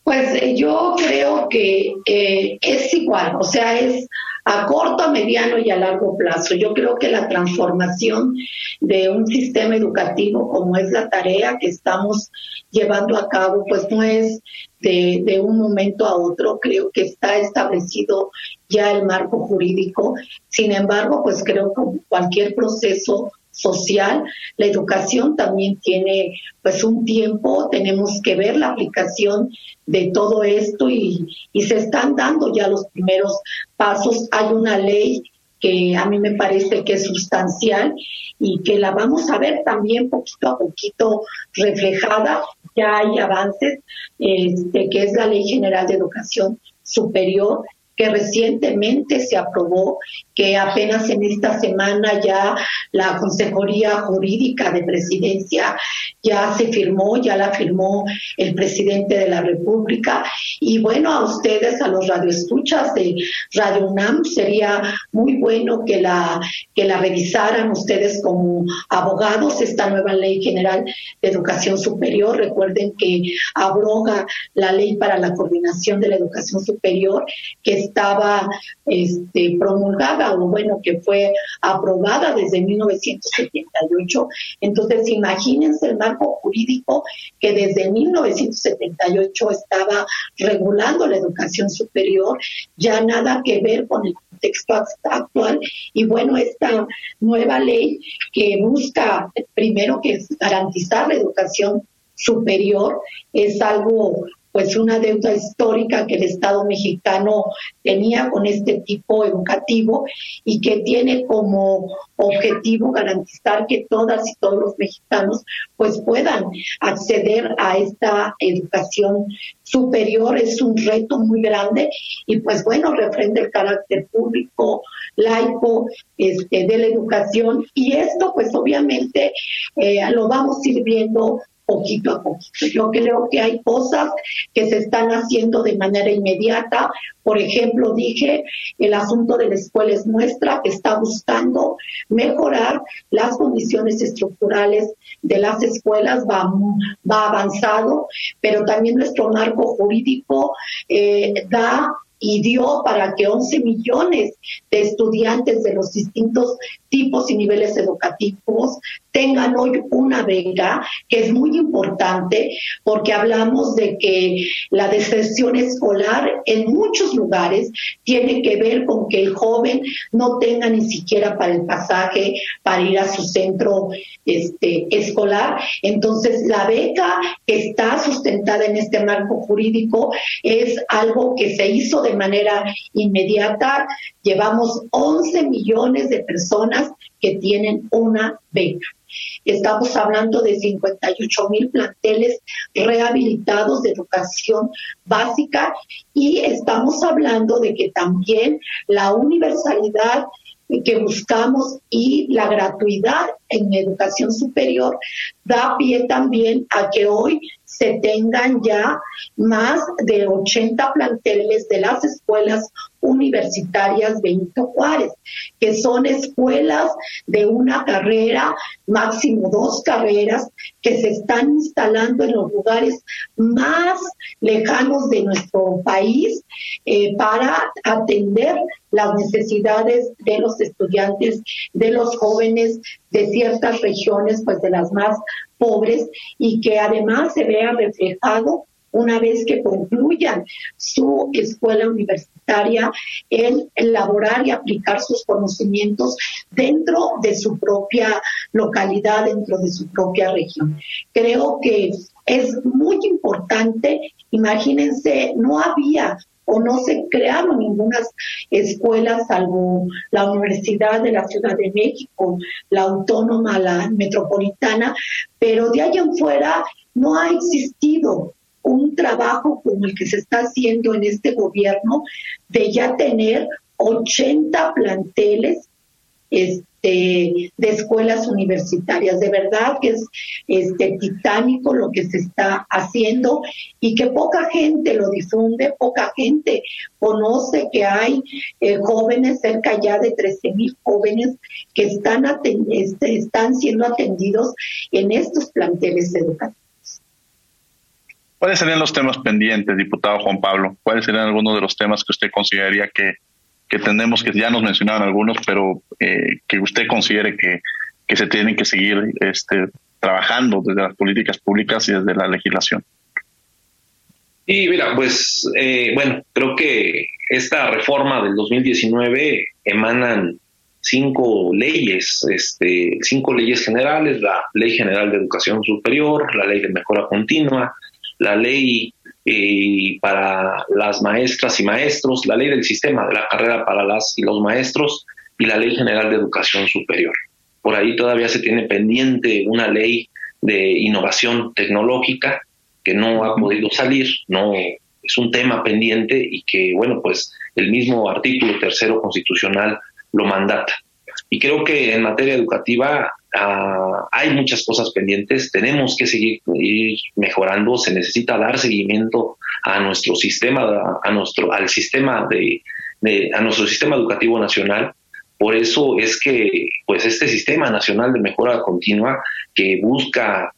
Pues eh, yo creo que eh, es igual, o sea, es a corto, a mediano y a largo plazo. Yo creo que la transformación de un sistema educativo como es la tarea que estamos llevando a cabo, pues no es de, de un momento a otro, creo que está establecido ya el marco jurídico. Sin embargo, pues creo que cualquier proceso social. La educación también tiene pues un tiempo, tenemos que ver la aplicación de todo esto y, y se están dando ya los primeros pasos. Hay una ley que a mí me parece que es sustancial y que la vamos a ver también poquito a poquito reflejada. Ya hay avances, este, que es la Ley General de Educación Superior, que recientemente se aprobó, que apenas en esta semana ya la Consejería Jurídica de Presidencia ya se firmó, ya la firmó el presidente de la República. Y bueno, a ustedes, a los radioescuchas de Radio UNAM, sería muy bueno que la, que la revisaran ustedes como abogados, esta nueva ley general de educación superior. Recuerden que abroga la ley para la coordinación de la educación superior, que estaba este, promulgada o bueno, que fue aprobada desde 1978. Entonces, imagínense el marco jurídico que desde 1978 estaba regulando la educación superior, ya nada que ver con el contexto actual. Y bueno, esta nueva ley que busca primero que garantizar la educación superior es algo pues una deuda histórica que el Estado mexicano tenía con este tipo educativo y que tiene como objetivo garantizar que todas y todos los mexicanos pues puedan acceder a esta educación superior. Es un reto muy grande y pues bueno refrenda el carácter público laico este de la educación. Y esto pues obviamente eh, lo vamos a ir viendo poquito a poquito. Yo creo que hay cosas que se están haciendo de manera inmediata. Por ejemplo, dije, el asunto de la escuela es nuestra, está buscando mejorar las condiciones estructurales de las escuelas, va, va avanzado, pero también nuestro marco jurídico eh, da y dio para que 11 millones de estudiantes de los distintos tipos y niveles educativos tengan hoy una beca, que es muy importante porque hablamos de que la deserción escolar en muchos lugares tiene que ver con que el joven no tenga ni siquiera para el pasaje para ir a su centro este, escolar. Entonces, la beca que está sustentada en este marco jurídico es algo que se hizo de manera inmediata. Llevamos 11 millones de personas que tienen una beca. Estamos hablando de 58 mil planteles rehabilitados de educación básica y estamos hablando de que también la universalidad que buscamos y la gratuidad en educación superior da pie también a que hoy se tengan ya más de 80 planteles de las escuelas universitarias Benito Juárez, que son escuelas de una carrera, máximo dos carreras, que se están instalando en los lugares más lejanos de nuestro país eh, para atender las necesidades de los estudiantes, de los jóvenes de ciertas regiones, pues de las más pobres, y que además se vea reflejado una vez que concluyan su escuela universitaria en elaborar y aplicar sus conocimientos dentro de su propia localidad, dentro de su propia región. Creo que es muy importante, imagínense, no había o no se crearon ninguna escuela salvo la Universidad de la Ciudad de México, la Autónoma, la Metropolitana, pero de allá en fuera no ha existido un trabajo como el que se está haciendo en este gobierno de ya tener 80 planteles este, de escuelas universitarias. De verdad que es este, titánico lo que se está haciendo y que poca gente lo difunde, poca gente conoce que hay eh, jóvenes, cerca ya de 13 mil jóvenes que están, este, están siendo atendidos en estos planteles educativos. ¿Cuáles serían los temas pendientes, diputado Juan Pablo? ¿Cuáles serían algunos de los temas que usted consideraría que, que tenemos, que ya nos mencionaron algunos, pero eh, que usted considere que, que se tienen que seguir este, trabajando desde las políticas públicas y desde la legislación? Y mira, pues eh, bueno, creo que esta reforma del 2019 emanan cinco leyes, este, cinco leyes generales, la Ley General de Educación Superior, la Ley de Mejora Continua, la ley eh, para las maestras y maestros, la ley del sistema de la carrera para las y los maestros y la ley general de educación superior. Por ahí todavía se tiene pendiente una ley de innovación tecnológica que no ha podido salir, no es un tema pendiente y que, bueno, pues el mismo artículo tercero constitucional lo mandata. Y creo que en materia educativa Ah, hay muchas cosas pendientes, tenemos que seguir mejorando, se necesita dar seguimiento a nuestro sistema, a nuestro, al sistema de, a nuestro sistema educativo nacional. Por eso es que, pues, este sistema nacional de mejora continua que busca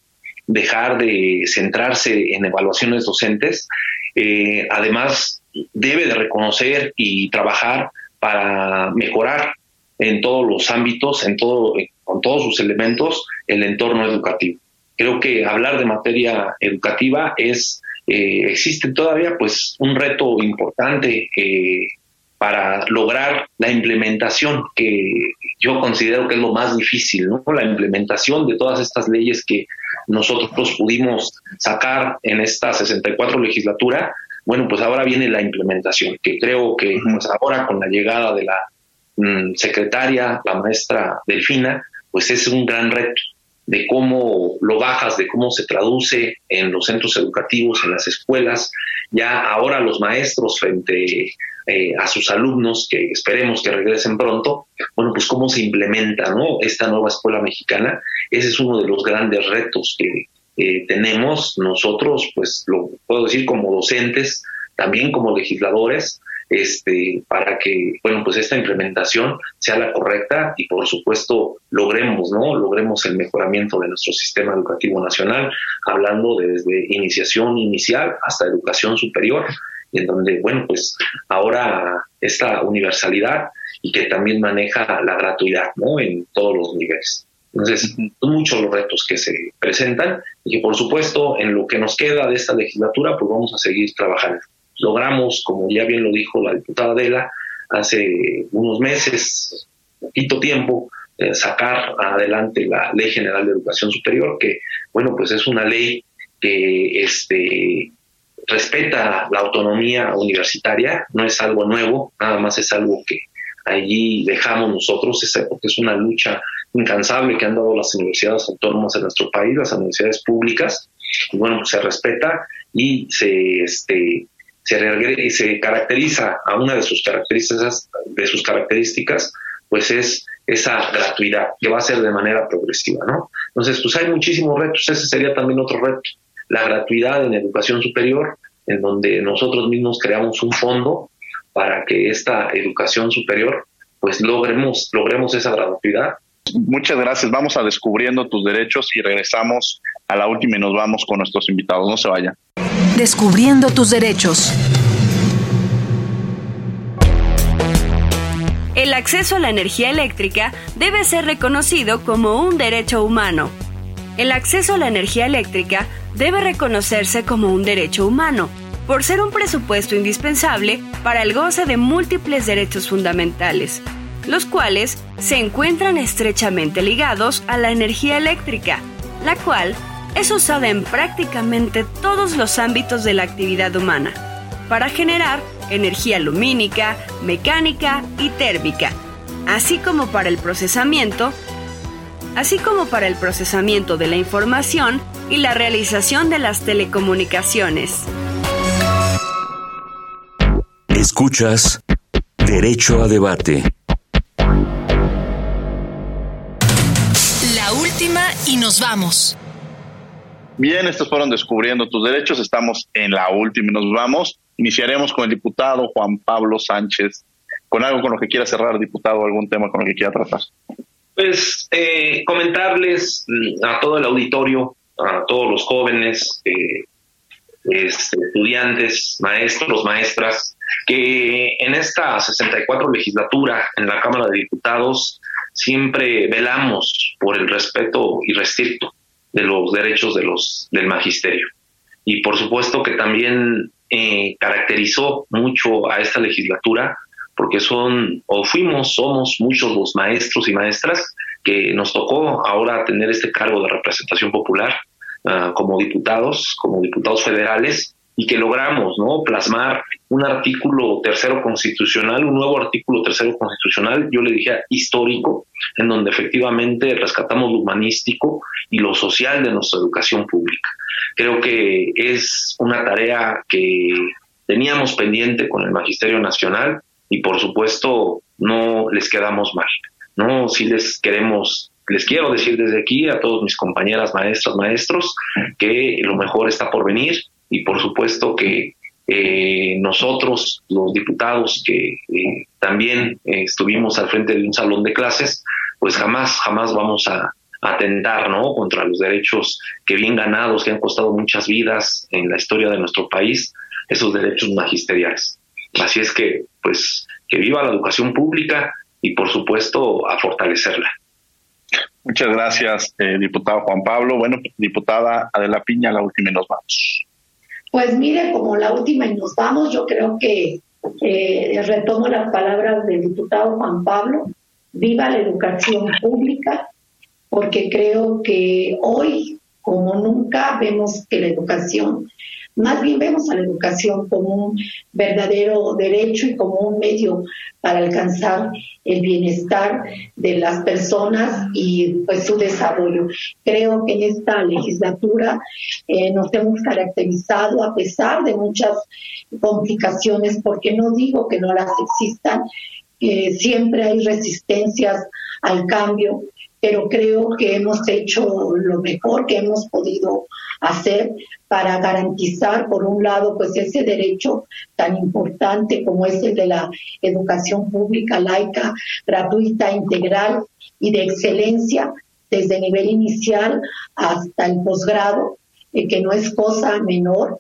dejar de centrarse en evaluaciones docentes, eh, además debe de reconocer y trabajar para mejorar en todos los ámbitos, en todo, con todos sus elementos, el entorno educativo. Creo que hablar de materia educativa es, eh, existe todavía pues un reto importante eh, para lograr la implementación que yo considero que es lo más difícil, ¿no? La implementación de todas estas leyes que nosotros pudimos sacar en esta 64 legislatura, bueno, pues ahora viene la implementación, que creo que pues ahora con la llegada de la Mm, secretaria, la maestra Delfina, pues es un gran reto de cómo lo bajas, de cómo se traduce en los centros educativos, en las escuelas, ya ahora los maestros frente eh, a sus alumnos, que esperemos que regresen pronto, bueno, pues cómo se implementa ¿no? esta nueva escuela mexicana, ese es uno de los grandes retos que eh, tenemos nosotros, pues lo puedo decir como docentes, también como legisladores, este, para que, bueno, pues esta implementación sea la correcta y por supuesto logremos, ¿no? Logremos el mejoramiento de nuestro sistema educativo nacional, hablando desde iniciación inicial hasta educación superior, en donde, bueno, pues ahora esta universalidad y que también maneja la gratuidad, ¿no? En todos los niveles. Entonces, son muchos los retos que se presentan y que, por supuesto, en lo que nos queda de esta legislatura, pues vamos a seguir trabajando logramos, como ya bien lo dijo la diputada Adela, hace unos meses, poquito tiempo, eh, sacar adelante la Ley General de Educación Superior, que, bueno, pues es una ley que este, respeta la autonomía universitaria, no es algo nuevo, nada más es algo que allí dejamos nosotros, porque es una lucha incansable que han dado las universidades autónomas en nuestro país, las universidades públicas, y bueno, pues se respeta y se, este, se, caracteriza a una de sus características, de sus características, pues es esa gratuidad que va a ser de manera progresiva, ¿no? Entonces, pues hay muchísimos retos, ese sería también otro reto, la gratuidad en educación superior, en donde nosotros mismos creamos un fondo para que esta educación superior, pues logremos, logremos esa gratuidad. Muchas gracias, vamos a descubriendo tus derechos y regresamos a la última y nos vamos con nuestros invitados, no se vayan. Descubriendo tus derechos. El acceso a la energía eléctrica debe ser reconocido como un derecho humano. El acceso a la energía eléctrica debe reconocerse como un derecho humano, por ser un presupuesto indispensable para el goce de múltiples derechos fundamentales, los cuales se encuentran estrechamente ligados a la energía eléctrica, la cual es usada en prácticamente todos los ámbitos de la actividad humana, para generar energía lumínica, mecánica y térmica, así como para el procesamiento, así como para el procesamiento de la información y la realización de las telecomunicaciones. Escuchas Derecho a Debate. La última y nos vamos. Bien, estos fueron Descubriendo tus Derechos. Estamos en la última y nos vamos. Iniciaremos con el diputado Juan Pablo Sánchez. Con algo con lo que quiera cerrar, diputado, algún tema con lo que quiera tratar. Pues eh, comentarles a todo el auditorio, a todos los jóvenes, eh, este, estudiantes, maestros, maestras, que en esta 64 legislatura en la Cámara de Diputados siempre velamos por el respeto irrestricto de los derechos de los del magisterio. Y por supuesto que también eh, caracterizó mucho a esta legislatura porque son o fuimos, somos muchos los maestros y maestras que nos tocó ahora tener este cargo de representación popular ah, como diputados, como diputados federales y que logramos no plasmar un artículo tercero constitucional, un nuevo artículo tercero constitucional, yo le dije histórico, en donde efectivamente rescatamos lo humanístico y lo social de nuestra educación pública. Creo que es una tarea que teníamos pendiente con el Magisterio Nacional y por supuesto no les quedamos mal. No, si les queremos les quiero decir desde aquí a todos mis compañeras maestras, maestros, que lo mejor está por venir, y por supuesto que eh, nosotros, los diputados que eh, también eh, estuvimos al frente de un salón de clases, pues jamás, jamás vamos a, atentar ¿no? contra los derechos que bien ganados, que han costado muchas vidas en la historia de nuestro país, esos derechos magisteriales. Así es que, pues, que viva la educación pública y, por supuesto, a fortalecerla. Muchas gracias, diputado Juan Pablo. Bueno, diputada Adela Piña, la última y nos vamos. Pues mire, como la última y nos vamos, yo creo que eh, retomo las palabras del diputado Juan Pablo, viva la educación pública, porque creo que hoy, como nunca, vemos que la educación más bien vemos a la educación como un verdadero derecho y como un medio para alcanzar el bienestar de las personas y pues su desarrollo. Creo que en esta legislatura eh, nos hemos caracterizado a pesar de muchas complicaciones, porque no digo que no las existan, siempre hay resistencias al cambio, pero creo que hemos hecho lo mejor que hemos podido hacer para garantizar, por un lado, pues ese derecho tan importante como es el de la educación pública, laica, gratuita, integral y de excelencia, desde el nivel inicial hasta el posgrado, eh, que no es cosa menor.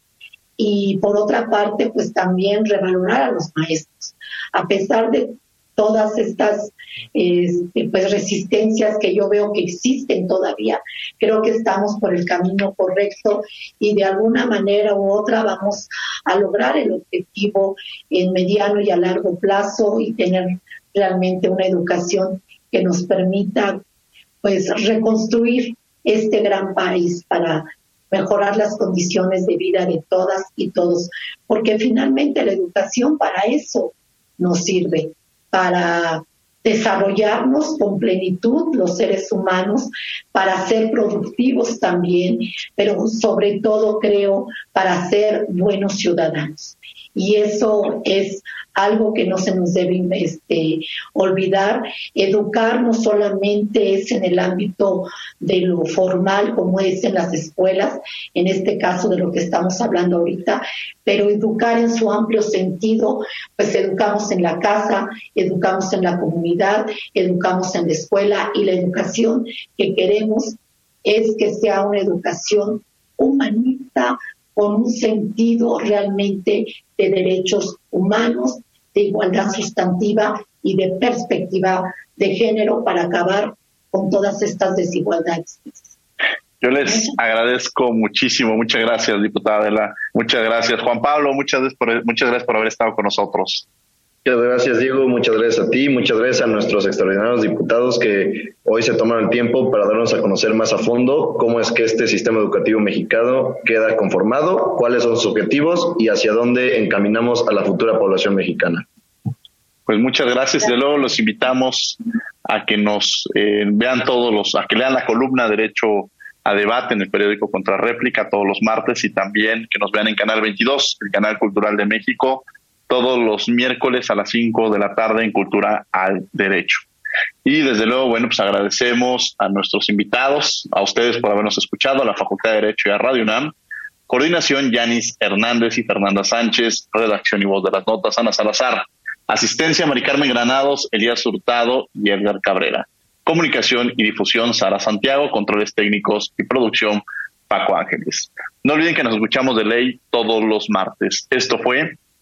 Y por otra parte, pues también revalorar a los maestros. A pesar de todas estas este, pues resistencias que yo veo que existen todavía. Creo que estamos por el camino correcto y de alguna manera u otra vamos a lograr el objetivo en mediano y a largo plazo y tener realmente una educación que nos permita pues reconstruir este gran país para mejorar las condiciones de vida de todas y todos, porque finalmente la educación para eso nos sirve, para desarrollarnos con plenitud los seres humanos, para ser productivos también, pero sobre todo creo para ser buenos ciudadanos. Y eso es algo que no se nos debe este, olvidar. Educar no solamente es en el ámbito de lo formal, como es en las escuelas, en este caso de lo que estamos hablando ahorita, pero educar en su amplio sentido, pues educamos en la casa, educamos en la comunidad, educamos en la escuela y la educación que queremos es que sea una educación humanista, con un sentido realmente de derechos humanos, de igualdad sustantiva y de perspectiva de género para acabar con todas estas desigualdades. Yo les agradezco muchísimo, muchas gracias, diputada Adela, muchas gracias, Juan Pablo, muchas gracias por, muchas gracias por haber estado con nosotros. Muchas gracias, Diego. Muchas gracias a ti. Muchas gracias a nuestros extraordinarios diputados que hoy se tomaron el tiempo para darnos a conocer más a fondo cómo es que este sistema educativo mexicano queda conformado, cuáles son sus objetivos y hacia dónde encaminamos a la futura población mexicana. Pues muchas gracias. De luego los invitamos a que nos eh, vean todos los, a que lean la columna Derecho a debate en el periódico Contrarréplica todos los martes y también que nos vean en Canal 22, el canal cultural de México, todos los miércoles a las 5 de la tarde en Cultura al Derecho. Y desde luego, bueno, pues agradecemos a nuestros invitados, a ustedes por habernos escuchado, a la Facultad de Derecho y a Radio UNAM. Coordinación, Yanis Hernández y Fernanda Sánchez. Redacción y voz de las notas, Ana Salazar. Asistencia, Mari Carmen Granados, Elías Hurtado y Edgar Cabrera. Comunicación y difusión, Sara Santiago. Controles técnicos y producción, Paco Ángeles. No olviden que nos escuchamos de ley todos los martes. Esto fue